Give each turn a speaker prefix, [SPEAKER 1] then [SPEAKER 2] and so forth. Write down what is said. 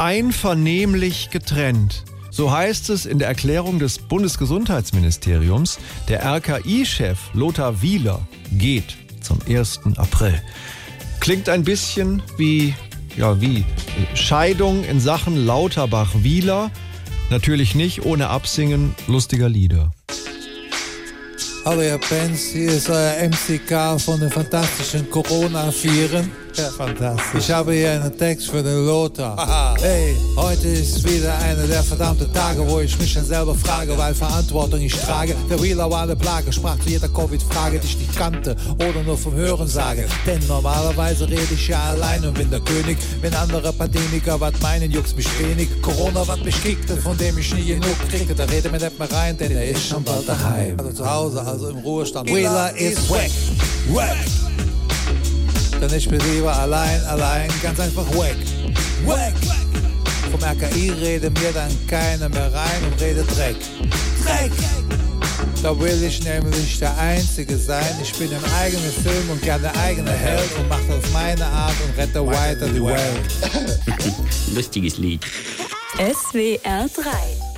[SPEAKER 1] einvernehmlich getrennt. So heißt es in der Erklärung des Bundesgesundheitsministeriums. Der RKI-Chef Lothar Wieler geht zum 1. April. Klingt ein bisschen wie, ja, wie Scheidung in Sachen Lauterbach-Wieler. Natürlich nicht ohne Absingen lustiger Lieder.
[SPEAKER 2] Hallo ihr Fans, hier ist euer MCK von den fantastischen Corona-Vieren. Ja, fantastisch. Ich habe hier einen Text für den Lothar. Hey, heute ist wieder einer der verdammten Tage, wo ich mich dann selber frage, weil Verantwortung ich trage. Der Wheeler war eine Plage, sprach zu jeder Covid-Frage, die ich nicht kannte oder nur vom Hören sage. Denn normalerweise rede ich ja allein und bin der König. Wenn andere Pandemiker was meinen, juckt's mich wenig. Corona was mich kickt, von dem ich nie genug kriegte, da rede mir nicht mehr rein, denn er ist schon bald daheim. Also zu Hause, also im Ruhestand. Wheeler ist weg. Weg. Denn ich bin lieber allein, allein, ganz einfach weg. Weg! Vom RKI rede mir dann keiner mehr rein und rede Dreck. Dreck! Da will ich nämlich der Einzige sein. Ich bin im eigenen Film und gerne der eigene Held und mache auf meine Art und rette weiter die Welt.
[SPEAKER 3] Lustiges Lied.
[SPEAKER 4] SWR 3